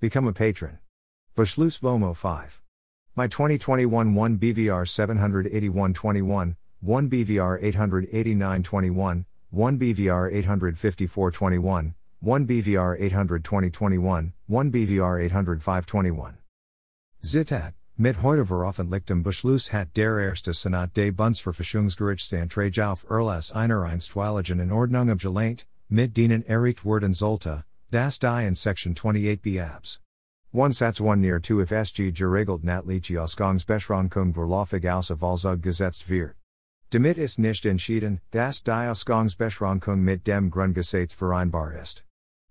Become a patron. Beschluss Vomo 5. My 2021 1 BVR 78121, 1 BVR 88921, 1 BVR 85421, 1 BVR 82021, 1 BVR 80521. Zitat, mit heute veröffentlichtem Beschluss hat der erste Senat des Bundesverfassungsgerichtsanträge auf Erlass einer einstweiligen in Ordnung abgelehnt, mit denen erreicht werden sollte, das die in Section 28b abs. 1 Satz 1 near 2 IfSG geregelt natliche Ausgangsbeschränkung vorläufig außer Vollzug gesetzt wird. Damit ist nicht entschieden, dass die Ausgangsbeschränkung mit dem Grundgesetz vereinbar ist.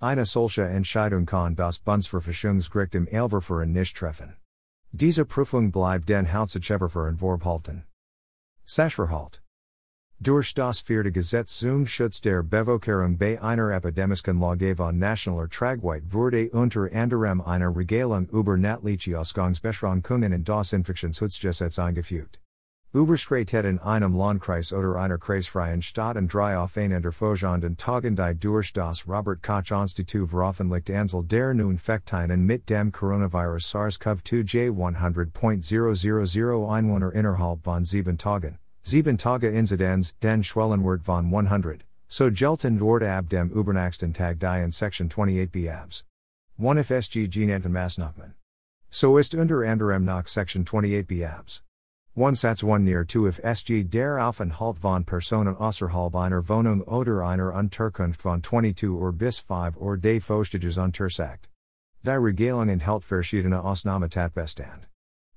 Eine solche Entscheidung kann das Bundesverfassungsgericht im Eilverfahren nicht treffen. Diese Prüfung bleibt den Hauptsacheverfahren vorbehalten. Sachverhalt durch das vierte Gesetz zum Schutz der Bevölkerung bei einer epidemischen Lage von nationaler Tragweite wurde unter anderem eine Regelung über natliche Ausgangsbeschränkungen in das Infektionsschutzgesetz eingefügt. Überschreitet in einem Landkreis oder einer kreisfreien Stadt und drei aufeinander folgenden Tagen die durch das Robert Koch Institut veröffentlicht Anzahl der Neuinfektionen mit dem Coronavirus SARS-CoV-2 J 100.000 Einwohner innerhalb von sieben Tagen. Sieben Tage Inzidenz, den Schwellenwert von 100, so gelten dort ab dem übernächsten Tag die in Section 28b abs. 1 IfSG genannten Maßnahmen. So ist unter anderem nach Section 28b abs. 1 Satz 1 near 2 IfSG der Aufenthalt von Personen außerhalb einer Wohnung oder einer Unterkunft von 22 or bis 5 or de Fostages untersagt. Die Regelung enthält verschiedene Ausnahmetatbestand.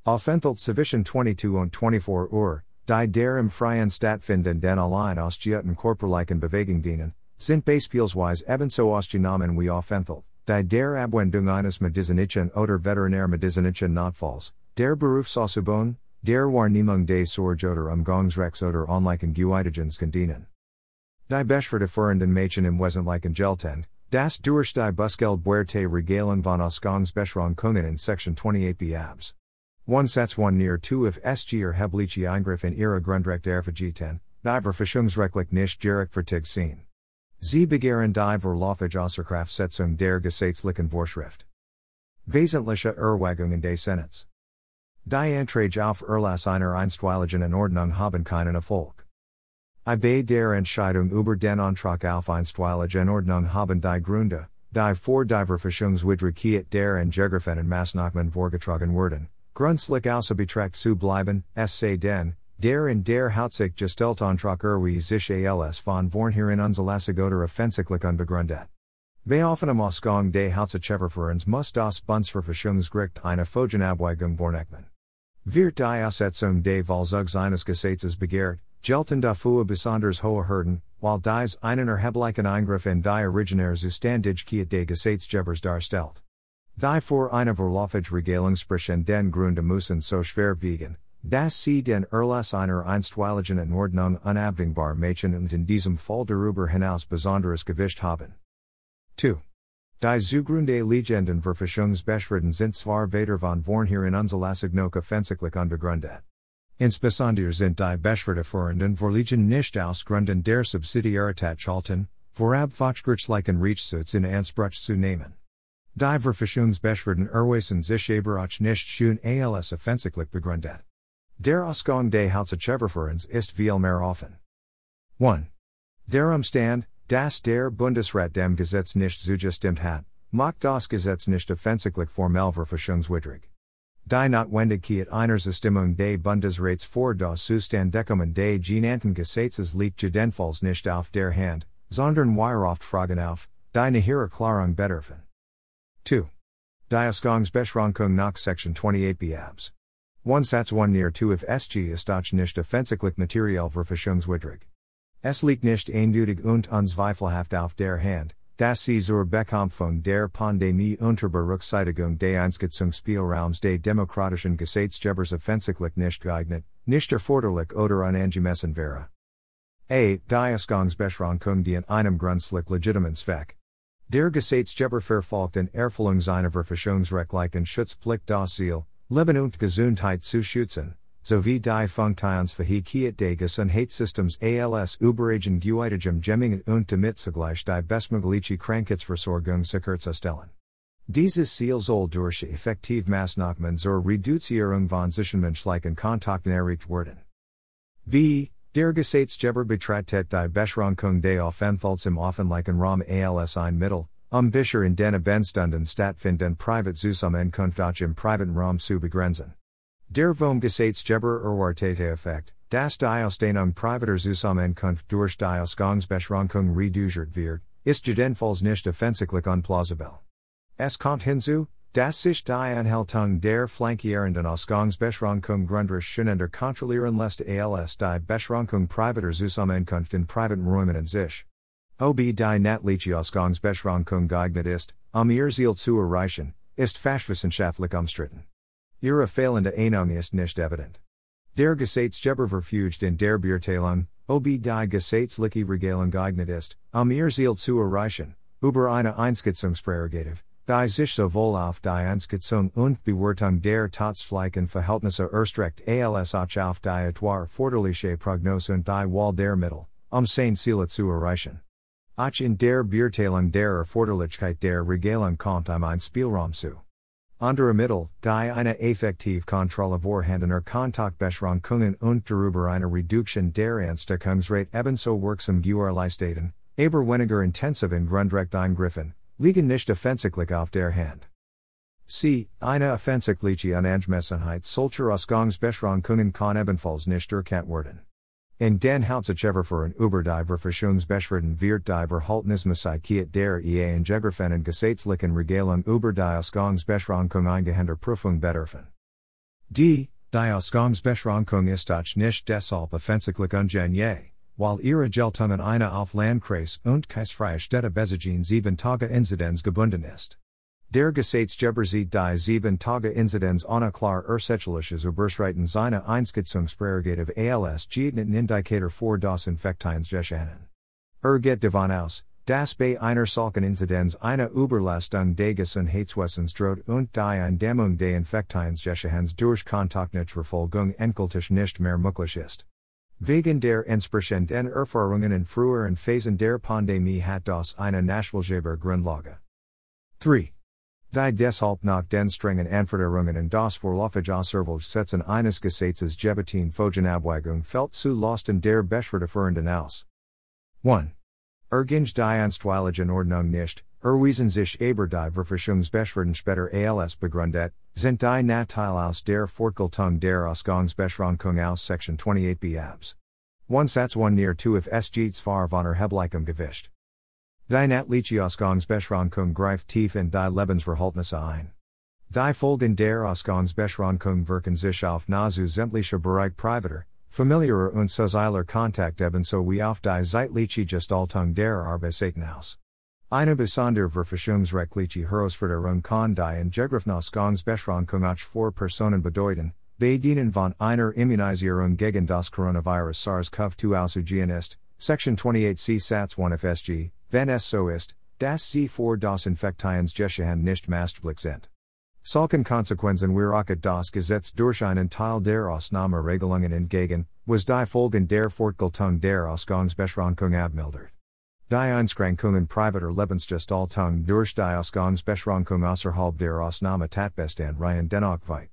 Aufenthalt zwischen 22 und 24 Uhr, die der im freien stattfinden den allein ausgeübten körperlichen Bewegung dienen, sind beispielsweise ebenso ausgenommen wie Aufenthalt, die der Abwendung eines medizinischen oder veterinärmedizinischen Notfalls, der Berufsausübung, der Wahrnehmung des Sorge oder Umgangsrechts oder ähnlichen Guidagens kann dienen. Die Beschwerde führenden Mädchen im Wesentlichen geltend, das durch die Busgeld Buerte Regelung von Ausgangsbeschränkungen in Section 28b abs. 1 sets 1 near 2 IfSG erhebliche Eingriff in ihre Grundrecht ervergeten, die Verfassungsrechtlich nicht gerechtfertigt sind. Sie begehren die Vorläufige Außerkraftsetzung der gesetzlichen Vorschrift. Wesentliche Erwägungen des Senats. Die Anträge auf Erlass einer einstweiligen Anordnung haben keinen Erfolg. I bei der Entscheidung über den Antrag auf einstweilige Anordnung haben die Gründe, die vor die Verfassungswidrigkeit der entgegriffenen Maßnahmen vorgetragen wurden, Grundslick außer Betracht zu bleiben, es sei denn, der in der Hauptsicht Gesteltantrag erwie sich als von vornherein unzulässig oder offensichtlich unbegründet. Bei offenem Ausgang des Hauptsacheverfahrens muss das Bundesverfassungsgericht eine Folgenabwägung vornehmen. Wird die Aussetzung des Vollzugs eines Gesetzes begehrt, gelten dafür besonders hohe Hürden, while dies einen erheblichen Eingriff in die originäre Zustandigkeit des Gesetzgebers darstellt. Die vor eine Vorläufige Regelung sprechen den Gründe müssen so schwer wiegen, dass sie den Erlass einer einstweiligen Anordnung unabdingbar machen und in diesem Fall darüber hinaus besonderes Gewicht haben. 2. Die Zugrunde Legenden Verfassungsbeschwerden sind zwar weder von vornherein unzulässig noch offensichtlich unbegründet. Insbesondere sind die Beschwerdeführenden vorliegen nicht aus Gründen der Subsidiarität schalten, vorab Fachgerichtlichen Rechtsschutz in Anspruch zu nehmen. Die Verfassungsbeschwerden erweisen sich aber auch nicht schon als offensichtlich begründet. Der Ausgang des Hauptsacheverfahrens ist viel mehr offen. 1. Der Umstand, dass der Bundesrat dem Gesetz nicht zugestimmt hat, macht das Gesetz nicht offensichtlich formell verfassungswidrig. Die Notwendigkeit einer Zustimmung des Bundesrats vor das Zustandekommen des genannten Gesetzes liegt jedenfalls nicht auf der Hand, sondern oft Fragen auf, die nachher Klarung bedürfen. 2. Diasgangsbeschränkung nach Section 28b abs. 1 Satz 1 near 2 IfSG ist nicht offensichtlich materiell verfassungswidrig. Es liegt nicht eindeutig und unzweifelhaft auf der Hand, dass sie zur Bekämpfung der Pandemie unter Berücksichtigung des Einschätzungsspielraums des demokratischen Gesetzgebers offensichtlich nicht geeignet, nicht erforderlich oder unangemessen wäre. A. Die Ausgangsbeschränkung die in einem Grundslick legitimen Zweck. Der Gesetzgeber verfolgt in Erfüllung seiner Verfassungsrechtlichen Schutzpflicht das Ziel, Leben und Gesundheit zu schützen, sowie die Funktionsfähigkeit des Gesundheitssystems als Überragen Guidigem Gemmingen und damit zugleich die bestmögliche Krankheitsversorgung sicherzustellen. Dieses Ziel soll durch effektiv Maßnahmen zur Reduzierung von Zwischenmenschlichen Kontakten erreicht werden. V. Der Gesetzgeber betreibt die Beschränkung des Aufenthalts im offentlichen Raum als ein Mittel, um Bisher in den Benstunden stattfinden Privatzusammenkunft im privaten Raum zu begrenzen. Der vom Gesetzgeber erwartete Effekt, das die Ausdehnung privater Zusammenkunft durch die Ausgangsbeschränkung reduziert wird, ist jedenfalls nicht offensichtlich unplausibel. Es kommt hinzu, dass sich die Anhaltung der flankierenden Ausgangsbeschränkung grundrechtlich kontrollieren lässt als die Beschränkung privater Zusammenkunft in privaten Räumen an sich. Ob die natliche Ausgangsbeschränkung geeignet ist, um ihr Ziel zu erreichen, ist fachwissenschaftlich umstritten. Ihre fehlende Ahnung ist nicht evident. Der Gesetzgeber verfügt in der Beurteilung, ob die gesetzliche Regelung geeignet ist, um ihr Ziel zu erreichen, über eine Einschätzungsprärogative, die sich sowohl auf die Einschätzung und Bewertung der Tatsächlichen Verhältnisse erstreckt als auch auf die etwa forderliche Prognose und die Wahl der Mittel, um sein Ziel zu erreichen. Auch in der Beurteilung der Erforderlichkeit der Regelung kommt um ein Spielraum zu. Andere Mittel, die eine effektiv Kontrolle vorhandener Kontaktbeschränkungen und darüber eine Reduktion der Ansteckungsrate ebenso wirksam gewährleisteten, aber weniger intensiv in Grundrecht eingriffen, liegen nicht offensichtlich auf der Hand. C. Eine offensichtliche Unangemessenheit solcher Ausgangsbeschränkungen kann ebenfalls nicht erkannt werden. In den Hauptsacheverfahren über die Verfassungsbeschwerden wird die Verhaltensmäßigkeit der EA Gesegrafenen gesetzlichen Regelung über die Ausgangsbeschränkung eingehender Prüfung bedarfen. D. Die Ausgangsbeschränkung ist auch nicht deshalb offensichtlich ungenie, weil ihre Geltungen eine auf Landkreis und kreisfreie Städte besiegen sieben Tage Inzidenz gebunden ist. Der Gesetzgeber sieht die sieben Tage Inzidenz ohne klar ersichtliches Überschreiten seiner Einschätzungsprärogative als geeigneten Indikator für das Infektionsgeschehen. Er geht davon aus, dass bei einer solchen Inzidenz eine Überlastung des Gesundheitswessens droht und die Eindämmung des Infektionsgeschehens durch Kontaktverfolgung endgültig nicht mehr möglich ist. Wegen der entsprechenden Erfahrungen in früheren Phasen der Pandemie hat das eine nachvollziehbare Grundlage. 3. Die deshalb nach den strengen Anforderungen in das Vorlaufige Ausservolgesetzen eines Gesetzes Gebetin Fogenabweigung fällt zu Lasten der Beschwerdeführenden aus. 1. Erginge die Einstweiligen Ordnung nicht, erwiesen sich aber die Verfassungsbeschwerden später als begründet, sind die Nachteile aus der Fortgeltung der Ausgangsbeschränkung aus Section 28b abs. 1 Satz 1 near 2 if es geht zwar von Erheblichem gewischt. Die Natliche Ausgangsbeschränkung greift tief in die Lebensverhältnisse ein. Die Folgen der Ausgangsbeschränkung wirken sich auf nahezu sämtliche Bereich privater, familiarer und sozialer Kontakt ebenso wie auf die zeitliche Gestaltung der Arbeitszeiten aus. Eine besondere Verfassungsrechtliche Herausforderung kann die Ingegriffen Ausgangsbeschränkung auch für Personen bedeuten, bei denen von einer Immunisierung gegen das Coronavirus SARS-CoV-2 ausgegangen ist, Section 28c Satz 1 FSG, wenn es so ist, dass sie vor das Infektionsgeschehen nicht maßgeblich sind. Solchen Konsequenzen auch das Gesetz durch einen Teil der Ausnahmeregelungen entgegen, was die Folgen der Fortgeltung der Ausgangsbeschränkung abmildert. Die Einschränkungen privater Lebensgestaltung durch die Ausgangsbeschränkung außerhalb der Ausnahmetatbestand reihen dennoch weit.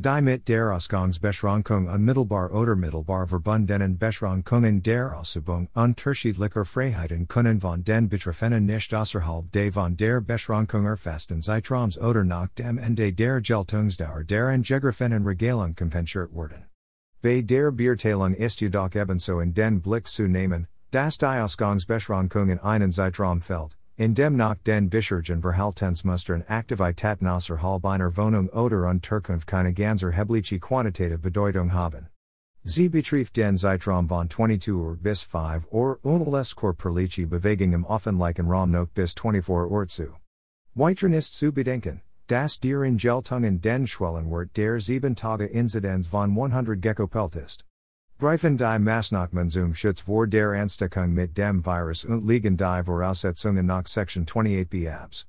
Die mit der Ausgangsbeschränkung unmittelbar oder mittelbar verbundenen Beschränkungen der Ausübung unterschiedlicher Freiheiten können von den Betroffenen nicht außerhalb de von der Beschränkung erfassten Zeitraums oder nach dem Ende der Geltungsdauer der Ingegrifenen Regelung kompensiert werden. Bei der Beurteilung ist jedoch ebenso in den Blick zu nehmen, Ausgangsbeschränkung in einen Zeitraum fällt, in dem nach den Bischergen Verhaltensmustern Aktivitäten außerhalb einer Wohnung oder Unterkunft keine ganz erhebliche quantitative Bedeutung haben. Sie betrifft den Zeitraum von 22 Uhr bis 5 Uhr und les körperliche Bewegung im offenlichen Raum noch bis 24 Uhr zu. Weiteren ist zu bedenken, dass der Ingeltung den Schwellenwert der 7 Tage Inzidenz von 100 Gekopelt ist. Greifen die Maßnahmen zum Schutz vor der Ansteckung mit dem Virus und liegen die Voraussetzungen nach Section 28b abs.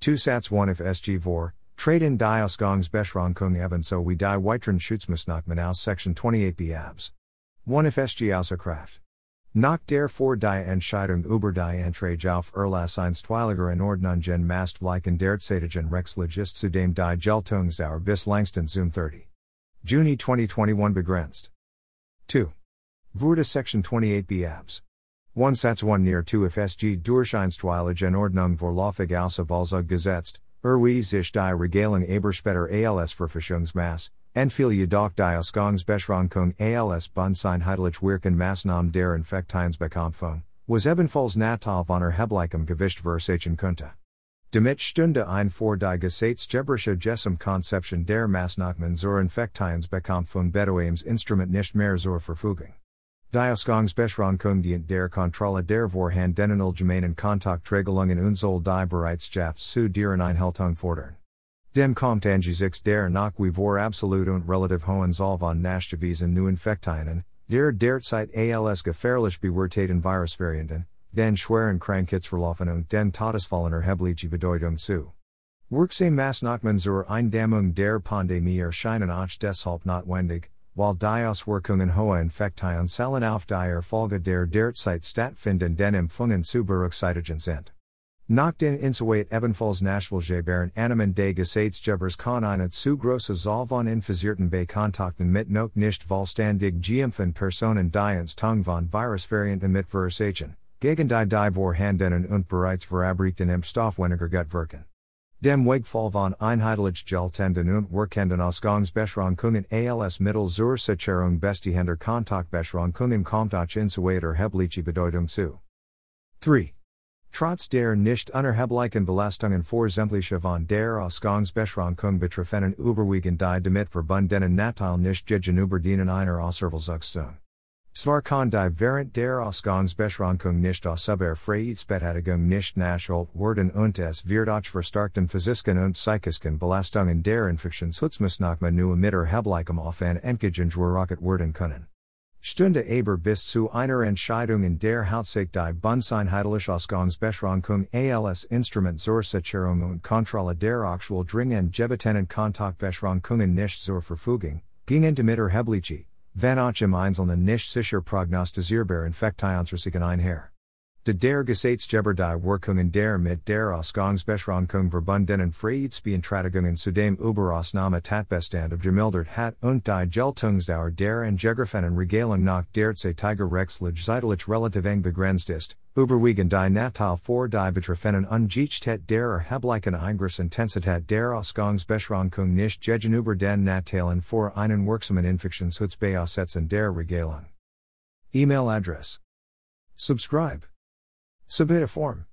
2 Satz 1 IfSG vor, treten die Ausgangsbeschränkung ebenso wie die weiteren Schutzmaßnahmen aus Section 28b abs. 1 IfSG außer Kraft. Nach der vor die Entscheidung über die Anträge auf Erlass einstweiliger in Ordnungen mast bleichen derzeitigen Rechtslogist zudem die Geltungsdauer bis längstens zum 30. Juni 2021 begrenzt. 2. Wurde Section 28b abs. 1 Satz 1 near 2 IfSG Durcheinstweiligen Ordnung vorläufig ausgesetzt, gesetzt, erwie sich die Regelung Eberspäter als Verfischungsmaß, Entfiel jedoch die Ausgangsbeschränkung als Bundseinheitlich wirken Maßnahmen der Infektionsbekämpfung, was ebenfalls natal von erheblichem Gewicht versagen könnte. Damit Stunde ein vor die Gesetzgeberische Konzeption der Maßnahmen zur Infektionsbekämpfung Bedoems Instrument nicht mehr zur Verfügung. Die Ausgangsbeschränkung der Kontrolle der vorhandenen allgemeinen Kontaktregelungen und soll die Bereitschaft zu deren Einhaltung fordern. Dem kommt angesichts der nach vor absolut und relativ hohen Zahl von nachgewiesenen neuen Infektionen, der derzeit als gefährlich bewerteten Virusvarianten, den schweren Krankheitsverlaufen und den Todesfallen erhebliche Bedeutung zu. Wirksame Maßnahmen zur Eindämmung der Pandemie erscheinen auch deshalb notwendig, weil die Auswirkungen hoher Infektionszahlen auf die Erfolge der derzeit stattfindenden Impfungen zu berücksichtigen sind. Nach den Insoweit ebenfalls Nachwilgebaren Animen des Gesetzgebers kann eine zu große Zahl von infizierten Bekontakten mit noch nicht vollständig geimpften Personen die Tung von Virusvarianten mit Verursachen, gegen die die vorhandenen und bereits verabreichten Impfstoff weniger gut wirken. Dem Wegfall von einheitlich geltenden und wirkenden Ausgangsbeschränkungen als Mittel zur Sicherung bestehender Kontaktbeschränkungen kommt auch insoweit erhebliche Bedeutung zu. 3. Trotz der nicht unerheblichen Belastungen vor sämtliche von der Ausgangsbeschränkung betreffenden überwiegend die damit verbundenen Natal nicht gegenüber denen einer Ausservalsuchtung. Zwar kann die während der Ausgangsbeschränkung nicht ausüber Freiheitsbetätigung nicht nachgeholt werden und es wird auch verstärkten physischen und psychischen Belastungen der Infektionsschutzmaßnahmen nur mit erheblichem Aufwand entgegengeworfen werden können. Stunde aber bis zu einer Entscheidung in der Hauptsache die Bundeseinheitliche Ausgangsbeschränkung als Instrument zur Sicherung und Kontrolle der aktuell dringend gebetenen Kontaktbeschränkungen nicht zur Verfügung, gingen damit erhebliche, wenn auch im Einzelnen nicht sicher prognostizierbar Infektionsrisiken einher. De der Gesetzgeber Wirkungen der mit der Ausgangsbeschränkung verbundenen Freiheitsbeantragungen zudem Überausnahme Tatbestand gemildert hat und die Geltungsdauer der Entgegreffenen Regelung nach derzeitiger Rechtslegislativ relativ eng begrenzt ist, überwiegend die Natal vor die betreffenden Ungeachtet der erheblichen Ingressintensität der Ausgangsbeschränkung nicht gegenüber den Natalen vor einen wirksamen Infektionsschutzbeaussetzen der Regelung. E-Mail address. Subscribe. Submit a form.